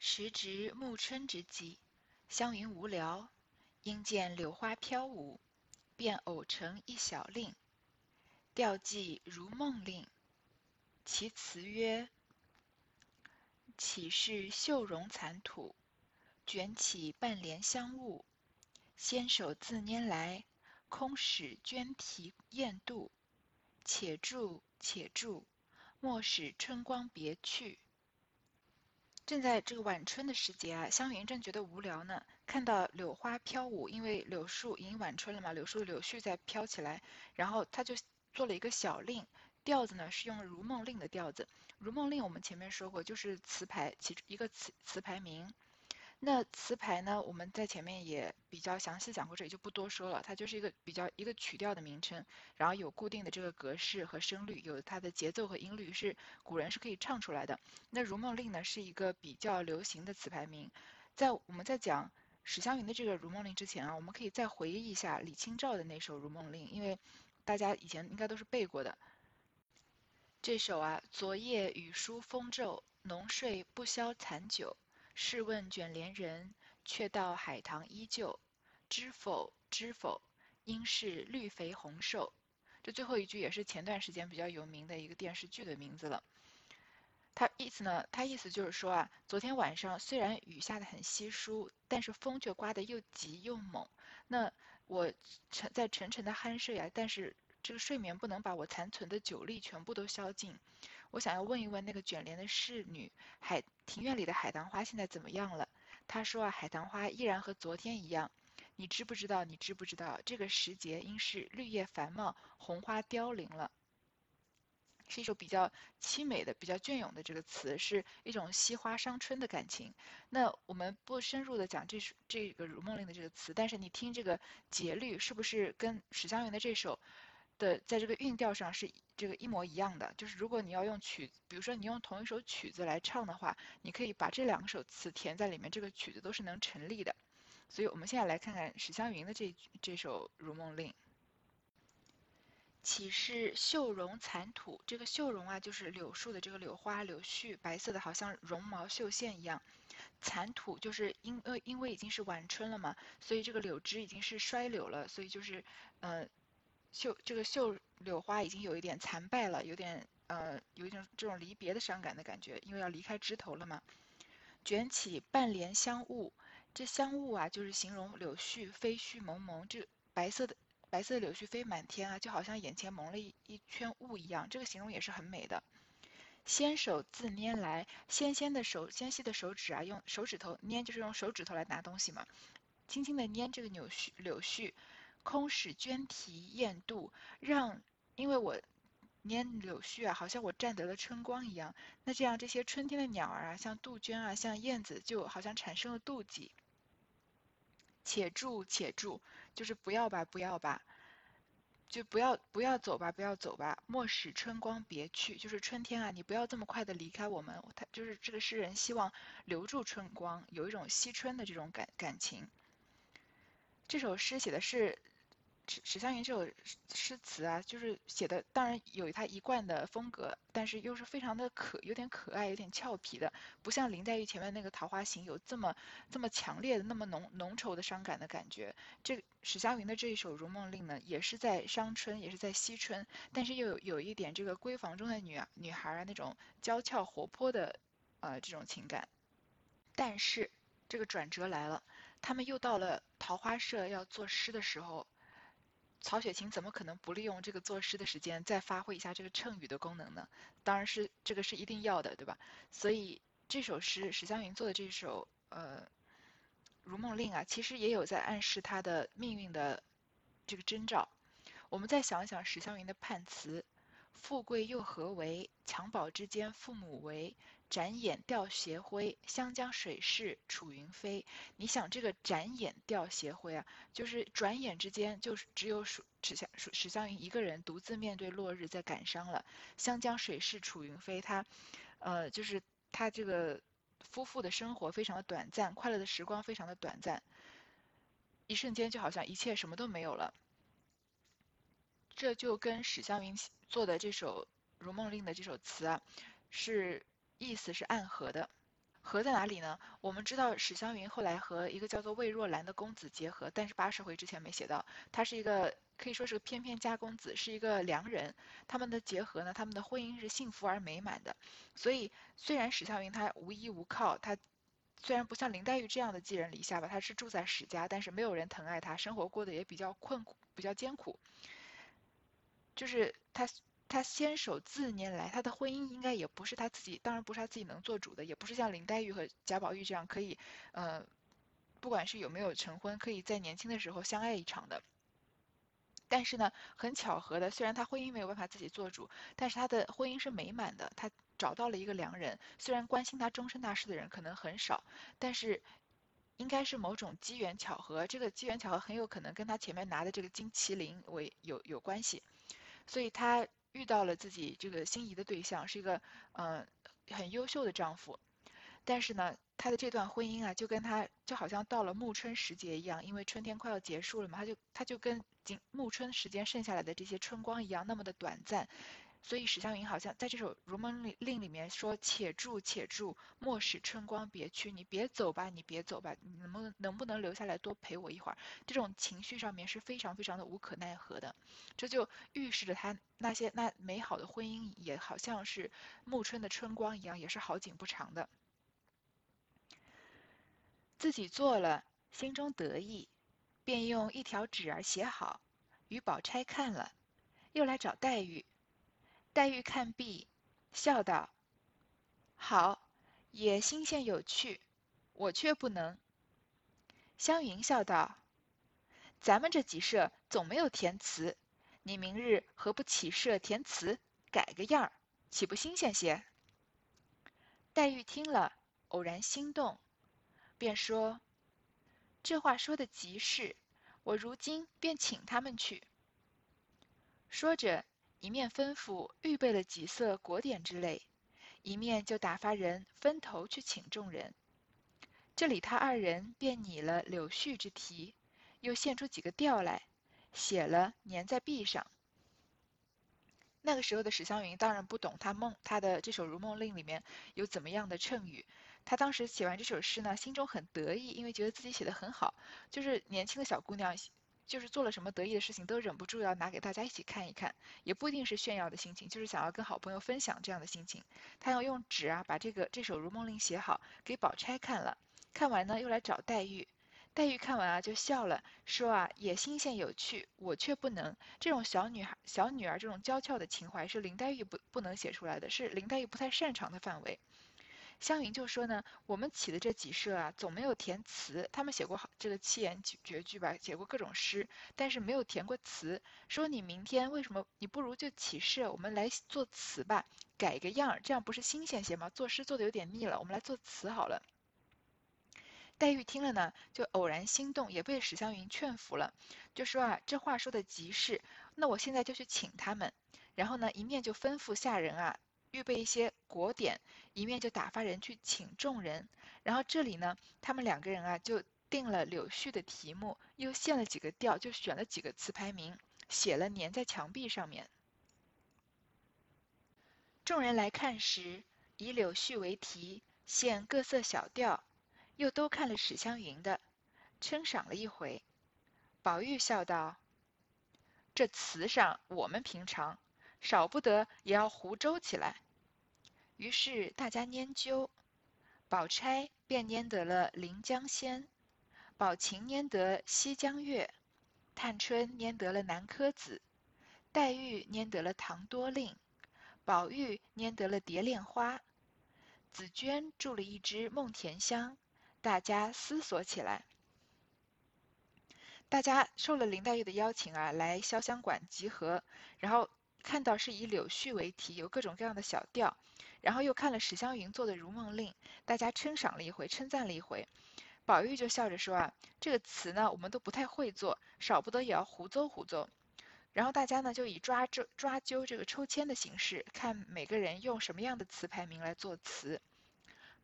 时值暮春之际，湘云无聊，因见柳花飘舞，便偶成一小令，调寄如梦令。其词曰：“岂是绣容残土，卷起半帘香雾。纤手自拈来，空使鹃啼燕妒。且住且住，莫使春光别去。”正在这个晚春的时节啊，湘云正觉得无聊呢。看到柳花飘舞，因为柳树已经晚春了嘛，柳树柳絮在飘起来，然后他就做了一个小令，调子呢是用《如梦令》的调子。《如梦令》我们前面说过，就是词牌其中一个词词牌名。那词牌呢？我们在前面也比较详细讲过，这里就不多说了。它就是一个比较一个曲调的名称，然后有固定的这个格式和声律，有它的节奏和音律，是古人是可以唱出来的。那《如梦令》呢，是一个比较流行的词牌名。在我们在讲史湘云的这个《如梦令》之前啊，我们可以再回忆一下李清照的那首《如梦令》，因为大家以前应该都是背过的。这首啊，昨夜雨疏风骤，浓睡不消残酒。试问卷帘人，却道海棠依旧。知否？知否？应是绿肥红瘦。这最后一句也是前段时间比较有名的一个电视剧的名字了。它意思呢？它意思就是说啊，昨天晚上虽然雨下的很稀疏，但是风却刮得又急又猛。那我沉在沉沉的酣睡啊，但是。这个睡眠不能把我残存的酒力全部都消尽，我想要问一问那个卷帘的侍女，海庭院里的海棠花现在怎么样了？她说啊，海棠花依然和昨天一样。你知不知道？你知不知道？这个时节应是绿叶繁茂，红花凋零了。是一首比较凄美的、比较隽永的这个词，是一种惜花伤春的感情。那我们不深入的讲这首这个《如梦令》的这个词，但是你听这个节律，是不是跟史湘云的这首？的，在这个韵调上是这个一模一样的。就是如果你要用曲，比如说你用同一首曲子来唱的话，你可以把这两首词填在里面，这个曲子都是能成立的。所以我们现在来看看史湘云的这这首《如梦令》。岂是绣容残土？这个绣容啊，就是柳树的这个柳花柳絮，白色的，好像绒毛绣线一样。残土就是因呃因为已经是晚春了嘛，所以这个柳枝已经是衰柳了，所以就是呃。绣这个绣柳花已经有一点残败了，有点呃，有一种这种离别的伤感的感觉，因为要离开枝头了嘛。卷起半帘香雾，这香雾啊，就是形容柳絮飞絮蒙蒙，这白色的白色的柳絮飞满天啊，就好像眼前蒙了一一圈雾一样。这个形容也是很美的。纤手自拈来，纤纤的手，纤细的手指啊，用手指头拈，就是用手指头来拿东西嘛，轻轻的拈这个柳絮柳絮。空使鹃啼燕妒，让因为我拈柳絮啊，好像我占得了春光一样。那这样这些春天的鸟儿啊，像杜鹃啊，像燕子，就好像产生了妒忌。且住且住，就是不要吧，不要吧，就不要不要走吧，不要走吧。莫使春光别去，就是春天啊，你不要这么快的离开我们。他就是这个诗人希望留住春光，有一种惜春的这种感感情。这首诗写的是史湘云这首诗词啊，就是写的当然有他一贯的风格，但是又是非常的可有点可爱，有点俏皮的，不像林黛玉前面那个《桃花行》有这么这么强烈的那么浓浓稠的伤感的感觉。这史湘云的这一首《如梦令》呢，也是在伤春，也是在惜春，但是又有有一点这个闺房中的女女孩啊那种娇俏活泼的呃这种情感，但是。这个转折来了，他们又到了桃花社要作诗的时候，曹雪芹怎么可能不利用这个作诗的时间再发挥一下这个衬语的功能呢？当然是这个是一定要的，对吧？所以这首诗史湘云做的这首呃《如梦令》啊，其实也有在暗示他的命运的这个征兆。我们再想想史湘云的判词。富贵又何为？襁褓之间父母为。展眼吊斜晖，湘江水逝楚云飞。你想这个展眼吊斜晖啊，就是转眼之间，就是只有史史湘史湘云一个人独自面对落日，在感伤了。湘江水逝楚云飞，他，呃，就是他这个夫妇的生活非常的短暂，快乐的时光非常的短暂，一瞬间就好像一切什么都没有了。这就跟史湘云做的这首《如梦令》的这首词啊，是意思是暗合的。合在哪里呢？我们知道史湘云后来和一个叫做魏若兰的公子结合，但是八十回之前没写到，他是一个可以说是个翩翩家公子，是一个良人。他们的结合呢，他们的婚姻是幸福而美满的。所以虽然史湘云她无依无靠，她虽然不像林黛玉这样的寄人篱下吧，她是住在史家，但是没有人疼爱她，生活过得也比较困苦，比较艰苦。就是他。他先手自年来，他的婚姻应该也不是他自己，当然不是他自己能做主的，也不是像林黛玉和贾宝玉这样可以，呃，不管是有没有成婚，可以在年轻的时候相爱一场的。但是呢，很巧合的，虽然他婚姻没有办法自己做主，但是他的婚姻是美满的，他找到了一个良人。虽然关心他终身大事的人可能很少，但是应该是某种机缘巧合，这个机缘巧合很有可能跟他前面拿的这个金麒麟为有有关系，所以她。遇到了自己这个心仪的对象，是一个嗯很优秀的丈夫，但是呢，她的这段婚姻啊，就跟她就好像到了暮春时节一样，因为春天快要结束了嘛，她就她就跟仅暮春时间剩下来的这些春光一样，那么的短暂。所以史湘云好像在这首《如梦令》里面说：“且住且住，莫使春光别去。”你别走吧，你别走吧，你能不能能不能留下来多陪我一会儿？这种情绪上面是非常非常的无可奈何的。这就预示着他那些那美好的婚姻也好像是暮春的春光一样，也是好景不长的。自己做了，心中得意，便用一条纸儿写好，与宝钗看了，又来找黛玉。黛玉看毕，笑道：“好，也新鲜有趣，我却不能。”湘云笑道：“咱们这几社总没有填词，你明日何不起社填词，改个样儿，岂不新鲜些？”黛玉听了，偶然心动，便说：“这话说的极是，我如今便请他们去。”说着。一面吩咐预备了几色果点之类，一面就打发人分头去请众人。这里他二人便拟了柳絮之题，又现出几个调来，写了粘在壁上。那个时候的史湘云当然不懂他梦他的这首《如梦令》里面有怎么样的衬语。他当时写完这首诗呢，心中很得意，因为觉得自己写的很好，就是年轻的小姑娘。就是做了什么得意的事情，都忍不住要拿给大家一起看一看，也不一定是炫耀的心情，就是想要跟好朋友分享这样的心情。他要用纸啊，把这个这首《如梦令》写好，给宝钗看了。看完呢，又来找黛玉。黛玉看完啊，就笑了，说啊，也新鲜有趣，我却不能。这种小女孩、小女儿这种娇俏的情怀，是林黛玉不不能写出来的，是林黛玉不太擅长的范围。湘云就说呢，我们起的这几社啊，总没有填词。他们写过好这个七言绝绝句吧，写过各种诗，但是没有填过词。说你明天为什么你不如就起社，我们来做词吧，改个样儿，这样不是新鲜些吗？作诗做的有点腻了，我们来做词好了。黛玉听了呢，就偶然心动，也被史湘云劝服了，就说啊，这话说的极是，那我现在就去请他们，然后呢，一面就吩咐下人啊。预备一些果点，一面就打发人去请众人。然后这里呢，他们两个人啊就定了柳絮的题目，又献了几个调，就选了几个词牌名，写了粘在墙壁上面。众人来看时，以柳絮为题，献各色小调，又都看了史湘云的，称赏了一回。宝玉笑道：“这词上我们平常。”少不得也要胡诌起来，于是大家拈阄，宝钗便拈得了《临江仙》，宝琴拈得《西江月》，探春拈得了《南柯子》，黛玉拈得了《唐多令》，宝玉拈得了《蝶恋花》，紫鹃住了一支《梦田香》，大家思索起来。大家受了林黛玉的邀请啊，来潇湘馆集合，然后。看到是以柳絮为题，有各种各样的小调，然后又看了史湘云做的《如梦令》，大家称赏了一回，称赞了一回。宝玉就笑着说啊，这个词呢，我们都不太会做，少不得也要胡诌胡诌。然后大家呢就以抓抓抓阄这个抽签的形式，看每个人用什么样的词牌名来做词。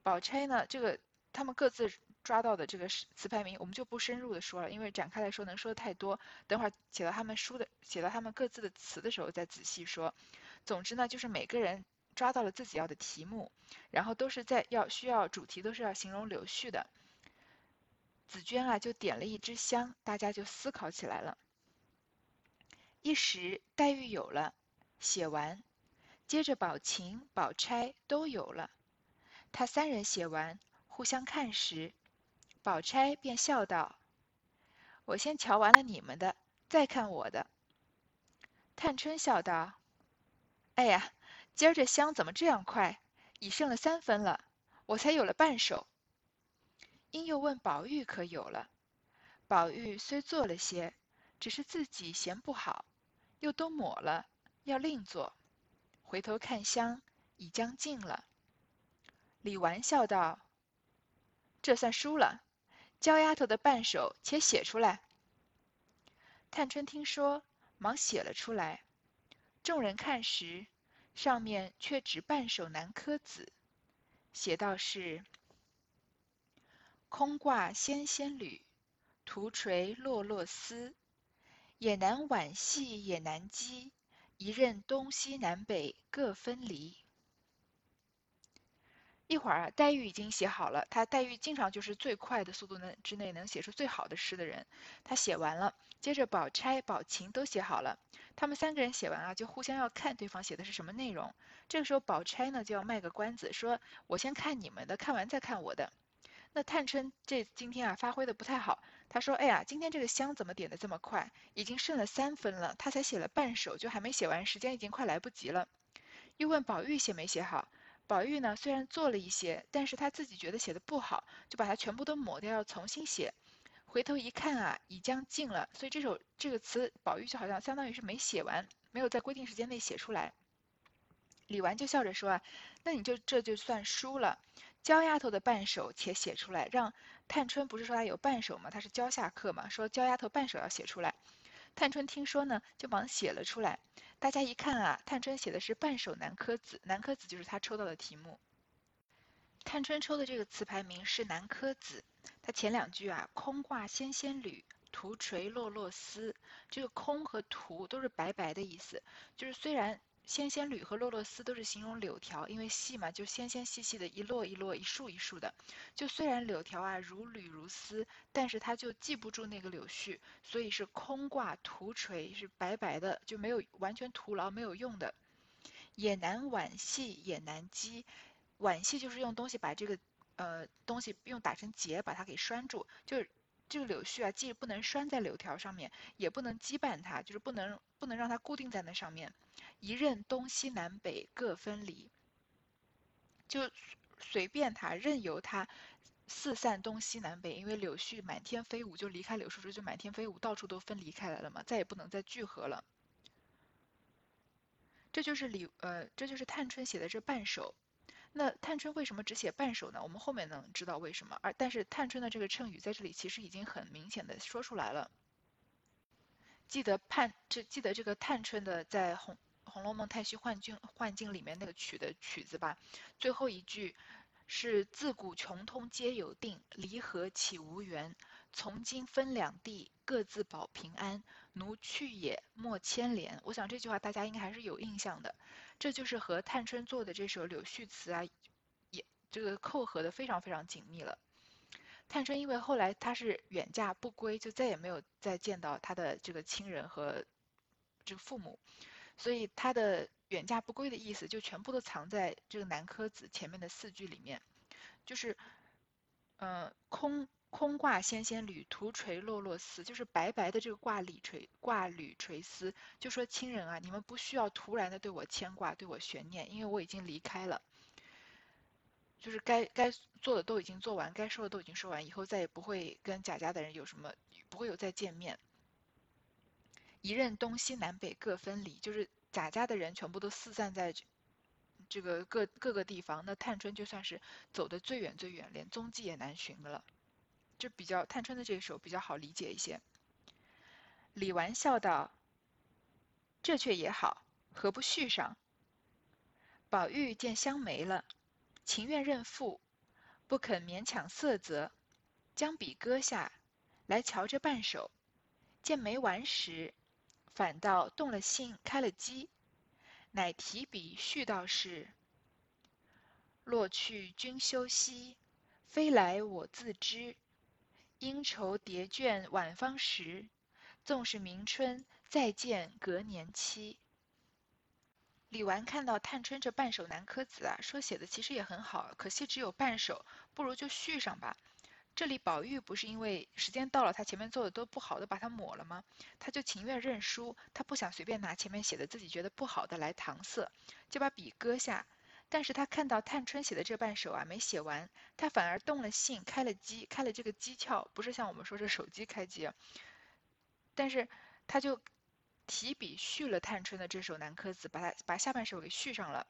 宝钗呢，这个他们各自。抓到的这个词牌名，我们就不深入的说了，因为展开来说能说的太多。等会儿写到他们书的，写到他们各自的词的时候再仔细说。总之呢，就是每个人抓到了自己要的题目，然后都是在要需要主题都是要形容柳絮的。紫娟啊，就点了一支香，大家就思考起来了。一时黛玉有了，写完，接着宝琴、宝钗都有了。他三人写完，互相看时，宝钗便笑道：“我先瞧完了你们的，再看我的。”探春笑道：“哎呀，今儿这香怎么这样快？已剩了三分了，我才有了半首。”因又问宝玉可有了，宝玉虽做了些，只是自己嫌不好，又都抹了，要另做。回头看香，已将尽了。李纨笑道：“这算输了，焦丫头的半首且写出来。”探春听说，忙写了出来。众人看时，上面却只半首南柯子，写道是。空挂纤纤缕，徒垂落落丝。也难挽系也难机，一任东西南北各分离。一会儿啊，黛玉已经写好了。她黛玉经常就是最快的速度能之内能写出最好的诗的人。她写完了，接着宝钗、宝琴都写好了。他们三个人写完啊，就互相要看对方写的是什么内容。这个时候，宝钗呢就要卖个关子，说我先看你们的，看完再看我的。那探春这今天啊发挥的不太好，她说：“哎呀，今天这个香怎么点的这么快？已经剩了三分了，她才写了半首，就还没写完，时间已经快来不及了。”又问宝玉写没写好，宝玉呢虽然做了一些，但是他自己觉得写的不好，就把它全部都抹掉，要重新写。回头一看啊，已将尽了，所以这首这个词，宝玉就好像相当于是没写完，没有在规定时间内写出来。李纨就笑着说：“啊，那你就这就算输了。”焦丫头的半首且写出来，让探春不是说她有半首吗？她是教下课嘛，说焦丫头半首要写出来。探春听说呢，就忙写了出来。大家一看啊，探春写的是半首南柯子，南柯子就是他抽到的题目。探春抽的这个词牌名是南柯子，它前两句啊，空挂纤纤缕，徒垂落落丝。这个空和徒都是白白的意思，就是虽然。纤纤缕和落落丝都是形容柳条，因为细嘛，就纤纤细细的，一摞一摞，一束一束的。就虽然柳条啊如缕如丝，但是它就系不住那个柳絮，所以是空挂徒垂，是白白的，就没有完全徒劳没有用的。也难挽系，也难系。挽系就是用东西把这个呃东西用打成结，把它给拴住。就是这个柳絮啊，既不能拴在柳条上面，也不能羁绊它，就是不能不能让它固定在那上面。一任东西南北各分离，就随便他，任由他四散东西南北。因为柳絮满天飞舞，就离开柳树枝就满天飞舞，到处都分离开来了嘛，再也不能再聚合了。这就是李呃，这就是探春写的这半首。那探春为什么只写半首呢？我们后面能知道为什么。而但是探春的这个衬语在这里其实已经很明显的说出来了。记得盼这记得这个探春的在红。《红楼梦》太虚幻境幻境里面那个曲的曲子吧，最后一句是自古穷通皆有定，离合岂无缘？从今分两地，各自保平安。奴去也莫牵连。我想这句话大家应该还是有印象的，这就是和探春做的这首柳絮词啊，也这个扣合的非常非常紧密了。探春因为后来她是远嫁不归，就再也没有再见到她的这个亲人和这个父母。所以他的远嫁不归的意思就全部都藏在这个南柯子前面的四句里面，就是，嗯，空空挂纤纤缕，徒垂落落丝，就是白白的这个挂缕垂挂缕垂丝，就说亲人啊，你们不需要突然的对我牵挂，对我悬念，因为我已经离开了，就是该该做的都已经做完，该说的都已经说完，以后再也不会跟贾家的人有什么，不会有再见面。一任东西南北各分离，就是贾家的人全部都四散在这个各各个地方，那探春就算是走的最远最远，连踪迹也难寻了。就比较探春的这首比较好理解一些。李纨笑道：“这却也好，何不续上？”宝玉见香没了，情愿认负，不肯勉强色泽，将笔搁下来瞧这半首，见没完时。反倒动了心，开了机，乃提笔续道是：落去君休息，飞来我自知。应愁叠卷晚芳时，纵是明春再见隔年期。李纨看到探春这半首南柯子啊，说写的其实也很好，可惜只有半首，不如就续上吧。这里宝玉不是因为时间到了，他前面做的都不好，都把它抹了吗？他就情愿认输，他不想随便拿前面写的自己觉得不好的来搪塞，就把笔搁下。但是他看到探春写的这半首啊没写完，他反而动了心，开了机，开了这个机窍，不是像我们说这手机开机，但是他就提笔续了探春的这首南柯子，把它把下半首给续上了。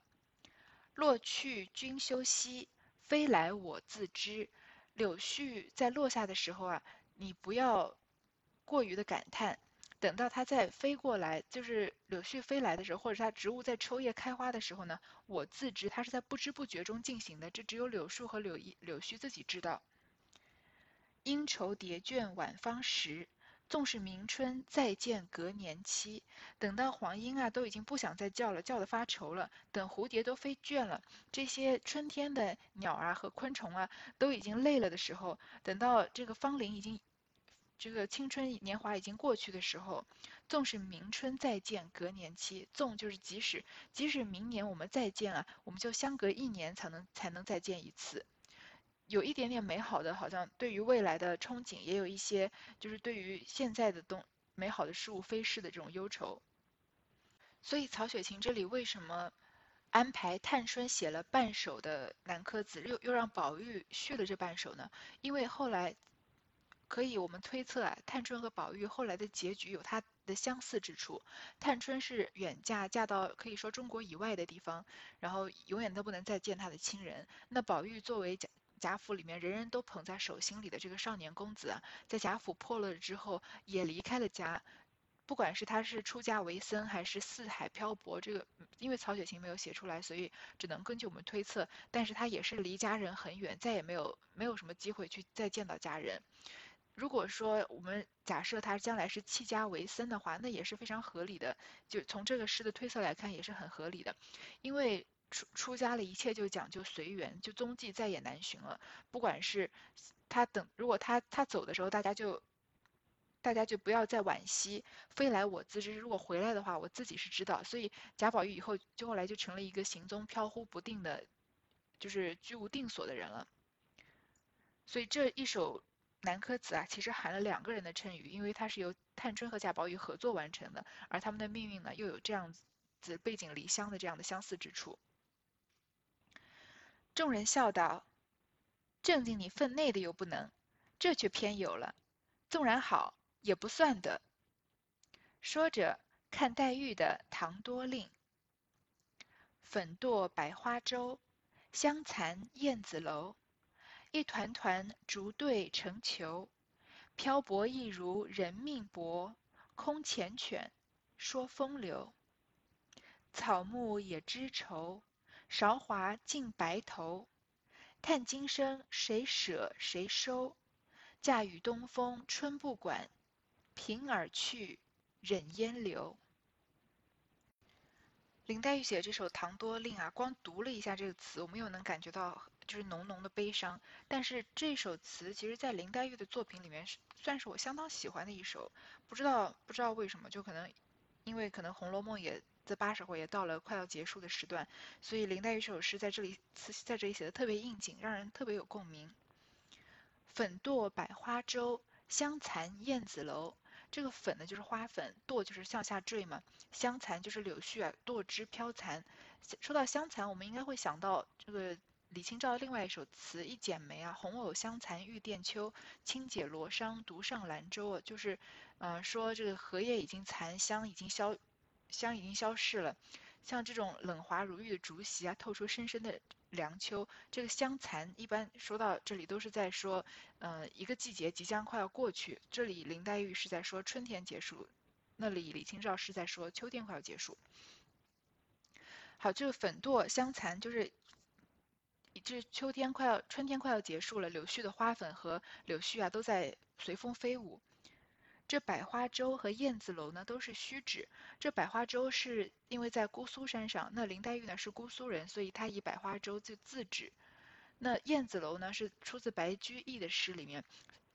落去君休息，飞来我自知。柳絮在落下的时候啊，你不要过于的感叹，等到它再飞过来，就是柳絮飞来的时候，或者它植物在抽叶开花的时候呢，我自知它是在不知不觉中进行的，这只有柳树和柳一柳絮自己知道。应愁叠卷晚芳时。纵使明春再见隔年期，等到黄莺啊都已经不想再叫了，叫得发愁了。等蝴蝶都飞倦了，这些春天的鸟啊和昆虫啊都已经累了的时候，等到这个芳龄已经，这个青春年华已经过去的时候，纵使明春再见隔年期，纵就是即使即使明年我们再见啊，我们就相隔一年才能才能再见一次。有一点点美好的，好像对于未来的憧憬，也有一些就是对于现在的东美好的事物飞逝的这种忧愁。所以曹雪芹这里为什么安排探春写了半首的南柯子，又又让宝玉续了这半首呢？因为后来可以我们推测啊，探春和宝玉后来的结局有它的相似之处。探春是远嫁，嫁到可以说中国以外的地方，然后永远都不能再见他的亲人。那宝玉作为贾府里面人人都捧在手心里的这个少年公子，在贾府破落了之后，也离开了家。不管是他是出家为僧，还是四海漂泊，这个因为曹雪芹没有写出来，所以只能根据我们推测。但是他也是离家人很远，再也没有没有什么机会去再见到家人。如果说我们假设他将来是弃家为僧的话，那也是非常合理的。就从这个诗的推测来看，也是很合理的，因为。出出家了，一切就讲究随缘，就踪迹再也难寻了。不管是他等，如果他他走的时候，大家就大家就不要再惋惜。非来我自知，如果回来的话，我自己是知道。所以贾宝玉以后就后来就成了一个行踪飘忽不定的，就是居无定所的人了。所以这一首南柯子啊，其实含了两个人的衬语，因为它是由探春和贾宝玉合作完成的，而他们的命运呢，又有这样子背井离乡的这样的相似之处。众人笑道：“正经你分内的又不能，这却偏有了。纵然好，也不算的。”说着，看黛玉的《唐多令》：“粉堕百花洲，香残燕子楼。一团团烛对成球，漂泊亦如人命薄。空缱绻，说风流。草木也知愁。”韶华尽白头，叹今生谁舍谁收？嫁与东风春不管，凭而去，忍烟流。林黛玉写这首《唐多令》啊，光读了一下这个词，我们又能感觉到就是浓浓的悲伤。但是这首词其实，在林黛玉的作品里面是算是我相当喜欢的一首。不知道不知道为什么，就可能因为可能《红楼梦》也。这八十回也到了快要结束的时段，所以林黛玉这首诗在这里词在这里写的特别应景，让人特别有共鸣。粉堕百花洲，香残燕子楼。这个粉呢就是花粉，堕就是向下坠嘛，香残就是柳絮啊堕枝飘残。说到香残，我们应该会想到这个李清照的另外一首词《一剪梅》啊，红藕香残玉簟秋，轻解罗裳独上兰舟啊，就是嗯说这个荷叶已经残，香已经消。香已经消逝了，像这种冷滑如玉的竹席啊，透出深深的凉秋。这个香残一般说到这里都是在说，呃，一个季节即将快要过去。这里林黛玉是在说春天结束，那里李清照是在说秋天快要结束。好，这个粉堕香残就是，这秋天快要春天快要结束了，柳絮的花粉和柳絮啊都在随风飞舞。这百花洲和燕子楼呢都是虚指。这百花洲是因为在姑苏山上，那林黛玉呢是姑苏人，所以她以百花洲就自指。那燕子楼呢是出自白居易的诗里面，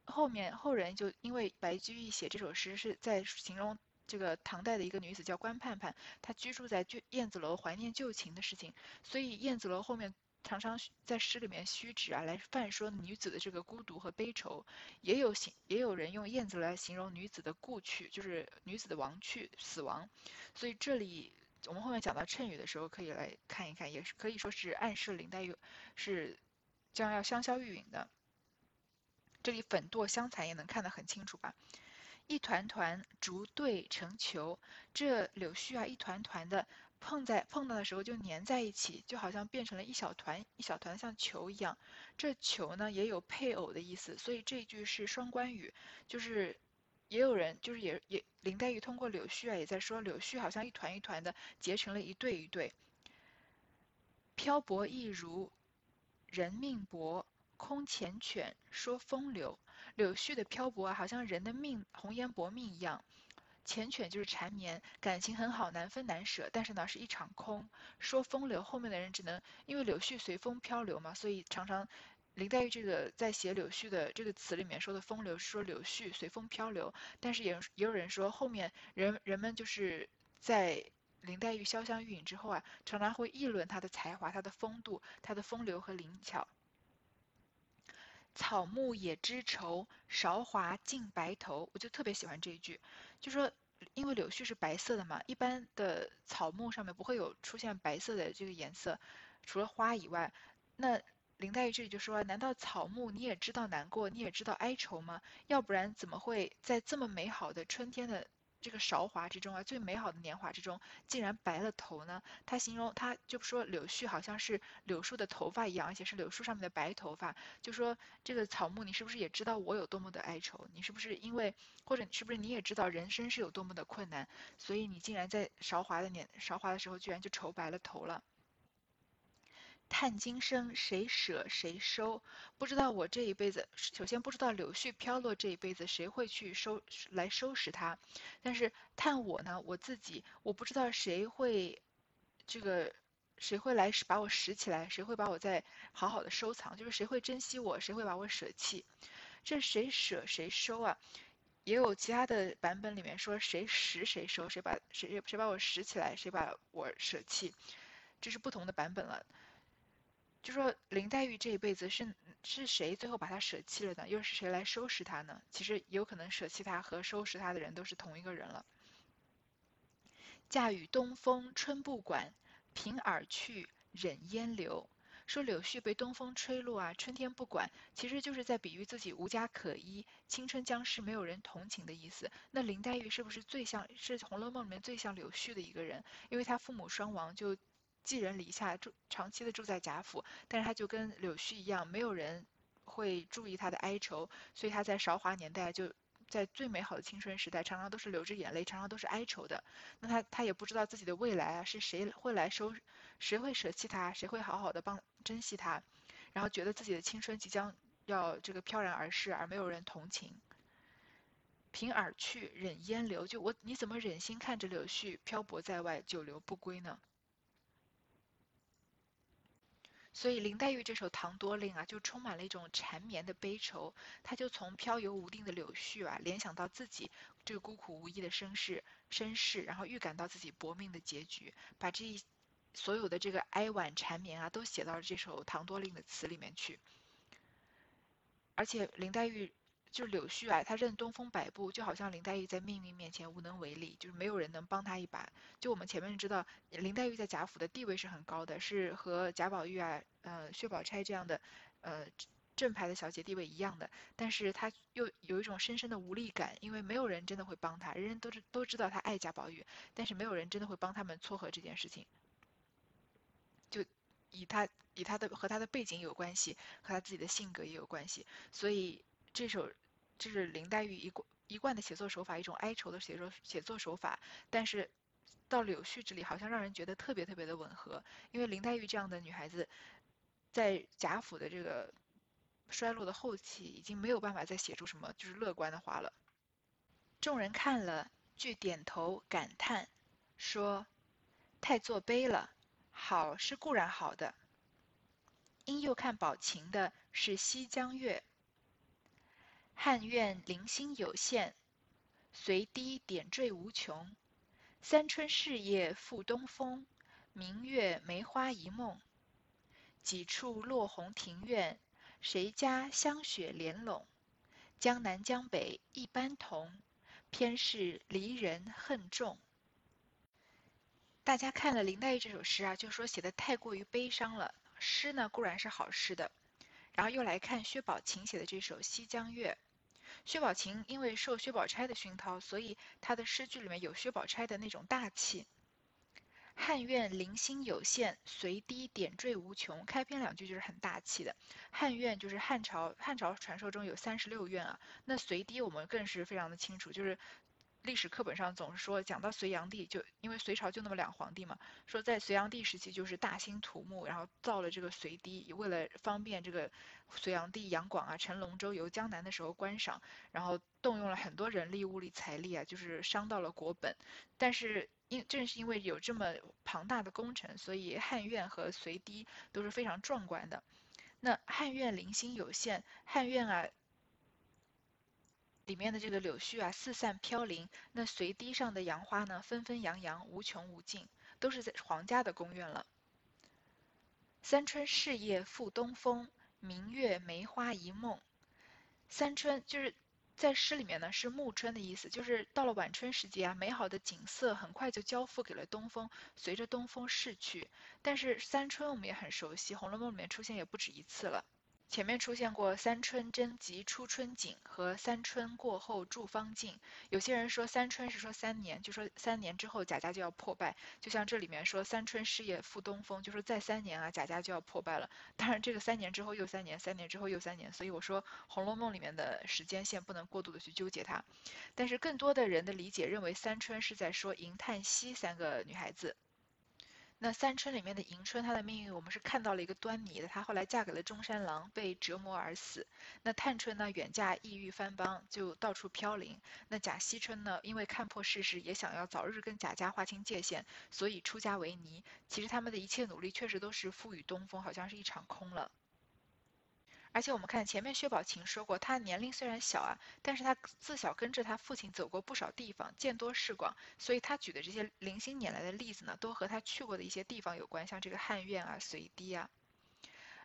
后面后人就因为白居易写这首诗是在形容这个唐代的一个女子叫关盼盼，她居住在燕子楼怀念旧情的事情，所以燕子楼后面。常常在诗里面虚指啊，来泛说女子的这个孤独和悲愁，也有形也有人用燕子来形容女子的故去，就是女子的亡去、死亡。所以这里我们后面讲到谶语的时候，可以来看一看，也是可以说是暗示林黛玉是将要香消玉殒的。这里粉堕香残也能看得很清楚吧？一团团逐对成球，这柳絮啊，一团团的。碰在碰到的时候就粘在一起，就好像变成了一小团一小团像球一样。这球呢也有配偶的意思，所以这句是双关语，就是也有人就是也也林黛玉通过柳絮啊也在说柳絮好像一团一团的结成了一对一对。漂泊亦如人命薄，空缱绻说风流。柳絮的漂泊啊，好像人的命红颜薄命一样。缱绻就是缠绵，感情很好，难分难舍，但是呢是一场空。说风流，后面的人只能因为柳絮随风漂流嘛，所以常常林黛玉这个在写柳絮的这个词里面说的风流是，说柳絮随风漂流。但是也也有人说后面人人们就是在林黛玉潇湘玉殒之后啊，常常会议论她的才华、她的风度、她的风流和灵巧。草木也知愁，韶华尽白头。我就特别喜欢这一句，就说。因为柳絮是白色的嘛，一般的草木上面不会有出现白色的这个颜色，除了花以外，那林黛玉这里就说：难道草木你也知道难过，你也知道哀愁吗？要不然怎么会在这么美好的春天的？这个韶华之中啊，最美好的年华之中，竟然白了头呢？他形容他就说柳絮好像是柳树的头发一样，而且是柳树上面的白头发。就说这个草木，你是不是也知道我有多么的哀愁？你是不是因为或者是不是你也知道人生是有多么的困难？所以你竟然在韶华的年韶华的时候，居然就愁白了头了。叹今生谁舍谁收？不知道我这一辈子，首先不知道柳絮飘落这一辈子谁会去收来收拾它。但是叹我呢，我自己我不知道谁会这个谁会来把我拾起来，谁会把我再好好的收藏，就是谁会珍惜我，谁会把我舍弃。这谁舍谁收啊？也有其他的版本里面说谁拾谁收，谁把谁谁把我拾起来，谁把我舍弃，这是不同的版本了。就说林黛玉这一辈子是是谁最后把她舍弃了呢？又是谁来收拾她呢？其实有可能舍弃她和收拾她的人都是同一个人了。嫁与东风春不管，凭耳去忍烟流。说柳絮被东风吹落啊，春天不管，其实就是在比喻自己无家可依，青春将逝，没有人同情的意思。那林黛玉是不是最像是《红楼梦》里面最像柳絮的一个人？因为她父母双亡，就。寄人篱下，住长期的住在贾府，但是他就跟柳絮一样，没有人会注意他的哀愁，所以他在韶华年代，就在最美好的青春时代，常常都是流着眼泪，常常都是哀愁的。那他他也不知道自己的未来啊，是谁会来收，谁会舍弃他，谁会好好的帮珍惜他，然后觉得自己的青春即将要这个飘然而逝，而没有人同情。凭耳去，忍烟流，就我你怎么忍心看着柳絮漂泊在外，久留不归呢？所以林黛玉这首《唐多令》啊，就充满了一种缠绵的悲愁。她就从飘游无定的柳絮啊，联想到自己这个孤苦无依的身世身世，然后预感到自己薄命的结局，把这一所有的这个哀婉缠绵啊，都写到了这首《唐多令》的词里面去。而且林黛玉。就柳絮啊，他任东风摆布，就好像林黛玉在命运面前无能为力，就是没有人能帮他一把。就我们前面知道，林黛玉在贾府的地位是很高的，是和贾宝玉啊、呃薛宝钗这样的呃正牌的小姐地位一样的。但是她又有一种深深的无力感，因为没有人真的会帮她，人人都知都知道她爱贾宝玉，但是没有人真的会帮他们撮合这件事情。就以她以她的和她的背景有关系，和她自己的性格也有关系，所以。这首这是林黛玉一贯一贯的写作手法，一种哀愁的写作写作手法。但是到柳絮这里，好像让人觉得特别特别的吻合。因为林黛玉这样的女孩子，在贾府的这个衰落的后期，已经没有办法再写出什么就是乐观的话了。众人看了，俱点头感叹，说：“太作悲了。好是固然好的，因又看宝琴的是西江月。汉苑零星有限，随堤点缀无穷。三春事业复东风，明月梅花一梦。几处落红庭院，谁家香雪莲笼？江南江北一般同。”偏是离人恨重。大家看了林黛玉这首诗啊，就说写的太过于悲伤了。诗呢固然是好诗的，然后又来看薛宝琴写的这首《西江月》。薛宝琴因为受薛宝钗的熏陶，所以他的诗句里面有薛宝钗的那种大气。汉苑零星有限，随堤点缀无穷。开篇两句就是很大气的。汉苑就是汉朝，汉朝传说中有三十六苑啊。那随堤我们更是非常的清楚，就是历史课本上总是说讲到隋炀帝，就因为隋朝就那么两皇帝嘛，说在隋炀帝时期就是大兴土木，然后造了这个隋堤，为了方便这个隋炀帝杨广啊乘龙舟游江南的时候观赏，然后动用了很多人力物力财力啊，就是伤到了国本，但是。因正是因为有这么庞大的工程，所以汉苑和隋堤都是非常壮观的。那汉苑零星有限，汉苑啊里面的这个柳絮啊四散飘零，那随堤上的杨花呢纷纷扬扬无穷无尽，都是在皇家的宫苑了。三春事业复东风，明月梅花一梦。三春就是。在诗里面呢，是暮春的意思，就是到了晚春时节啊，美好的景色很快就交付给了东风，随着东风逝去。但是三春我们也很熟悉，《红楼梦》里面出现也不止一次了。前面出现过“三春争及初春景”和“三春过后住芳境”。有些人说三春是说三年，就说三年之后贾家就要破败。就像这里面说“三春事业复东风”，就说再三年啊贾家就要破败了。当然这个三年之后又三年，三年之后又三年，所以我说《红楼梦》里面的时间线不能过度的去纠结它。但是更多的人的理解认为三春是在说银叹息三个女孩子。那三春里面的迎春，她的命运我们是看到了一个端倪的。她后来嫁给了中山狼，被折磨而死。那探春呢，远嫁异域藩邦，就到处飘零。那贾惜春呢，因为看破世事，也想要早日跟贾家划清界限，所以出家为尼。其实他们的一切努力，确实都是赋予东风，好像是一场空了。而且我们看前面薛宝琴说过，她年龄虽然小啊，但是她自小跟着她父亲走过不少地方，见多识广，所以她举的这些零星拈来的例子呢，都和她去过的一些地方有关，像这个汉苑啊、随堤啊。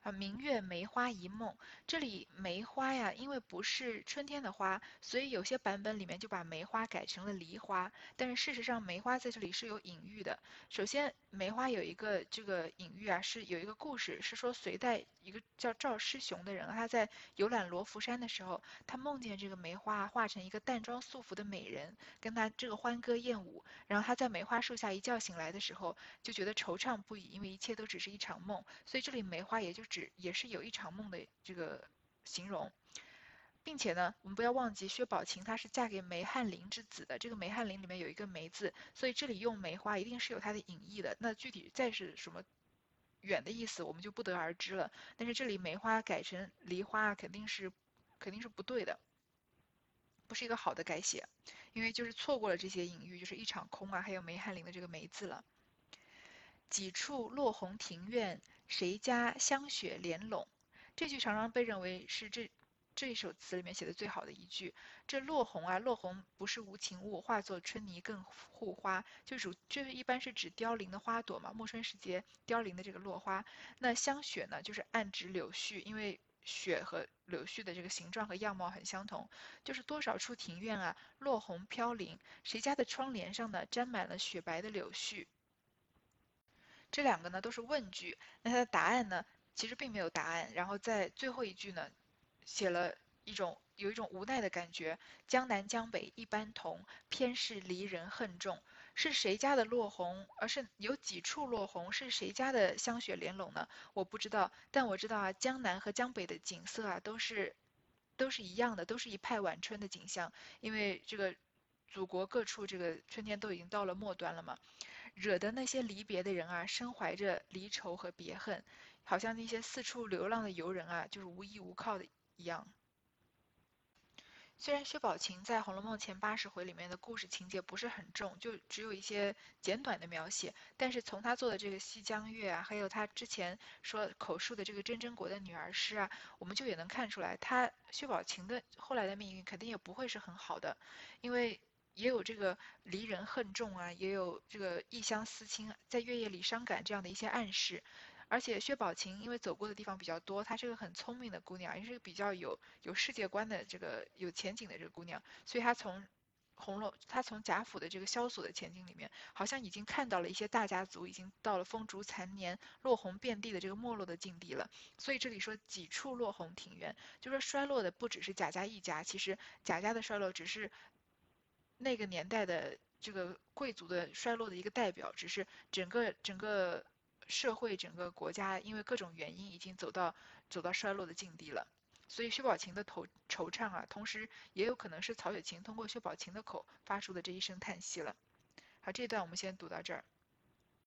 啊，明月梅花一梦，这里梅花呀，因为不是春天的花，所以有些版本里面就把梅花改成了梨花。但是事实上，梅花在这里是有隐喻的。首先，梅花有一个这个隐喻啊，是有一个故事，是说隋代一个叫赵师雄的人，他在游览罗浮山的时候，他梦见这个梅花化成一个淡妆素服的美人，跟他这个欢歌艳舞。然后他在梅花树下一觉醒来的时候，就觉得惆怅不已，因为一切都只是一场梦。所以这里梅花也就。也是有一场梦的这个形容，并且呢，我们不要忘记薛宝琴她是嫁给梅翰林之子的，这个梅翰林里面有一个梅字，所以这里用梅花一定是有它的隐意的。那具体再是什么远的意思，我们就不得而知了。但是这里梅花改成梨花，肯定是肯定是不对的，不是一个好的改写，因为就是错过了这些隐喻，就是一场空啊，还有梅翰林的这个梅字了。几处落红庭院。谁家香雪莲笼？这句常常被认为是这这一首词里面写的最好的一句。这落红啊，落红不是无情物，化作春泥更护花，就是这一般是指凋零的花朵嘛。暮春时节凋零的这个落花，那香雪呢，就是暗指柳絮，因为雪和柳絮的这个形状和样貌很相同，就是多少处庭院啊，落红飘零，谁家的窗帘上呢，沾满了雪白的柳絮。这两个呢都是问句，那它的答案呢其实并没有答案。然后在最后一句呢，写了一种有一种无奈的感觉。江南江北一般同，偏是离人恨重。是谁家的落红？而是有几处落红？是谁家的香雪莲笼呢？我不知道，但我知道啊，江南和江北的景色啊都是都是一样的，都是一派晚春的景象。因为这个祖国各处这个春天都已经到了末端了嘛。惹得那些离别的人啊，深怀着离愁和别恨，好像那些四处流浪的游人啊，就是无依无靠的一样。虽然薛宝琴在《红楼梦》前八十回里面的故事情节不是很重，就只有一些简短的描写，但是从她做的这个《西江月》啊，还有她之前说口述的这个真真国的女儿诗啊，我们就也能看出来，她薛宝琴的后来的命运肯定也不会是很好的，因为也有这个离人恨重啊，也有这个异乡思亲，在月夜里伤感这样的一些暗示。而且薛宝琴因为走过的地方比较多，她是个很聪明的姑娘，也是个比较有有世界观的这个有前景的这个姑娘，所以她从红楼，她从贾府的这个萧索的前景里面，好像已经看到了一些大家族已经到了风烛残年、落红遍地的这个没落的境地了。所以这里说几处落红庭院，就说衰落的不只是贾家一家，其实贾家的衰落只是那个年代的这个贵族的衰落的一个代表，只是整个整个。社会整个国家因为各种原因已经走到走到衰落的境地了，所以薛宝琴的惆惆怅啊，同时也有可能是曹雪芹通过薛宝琴的口发出的这一声叹息了。好，这段我们先读到这儿。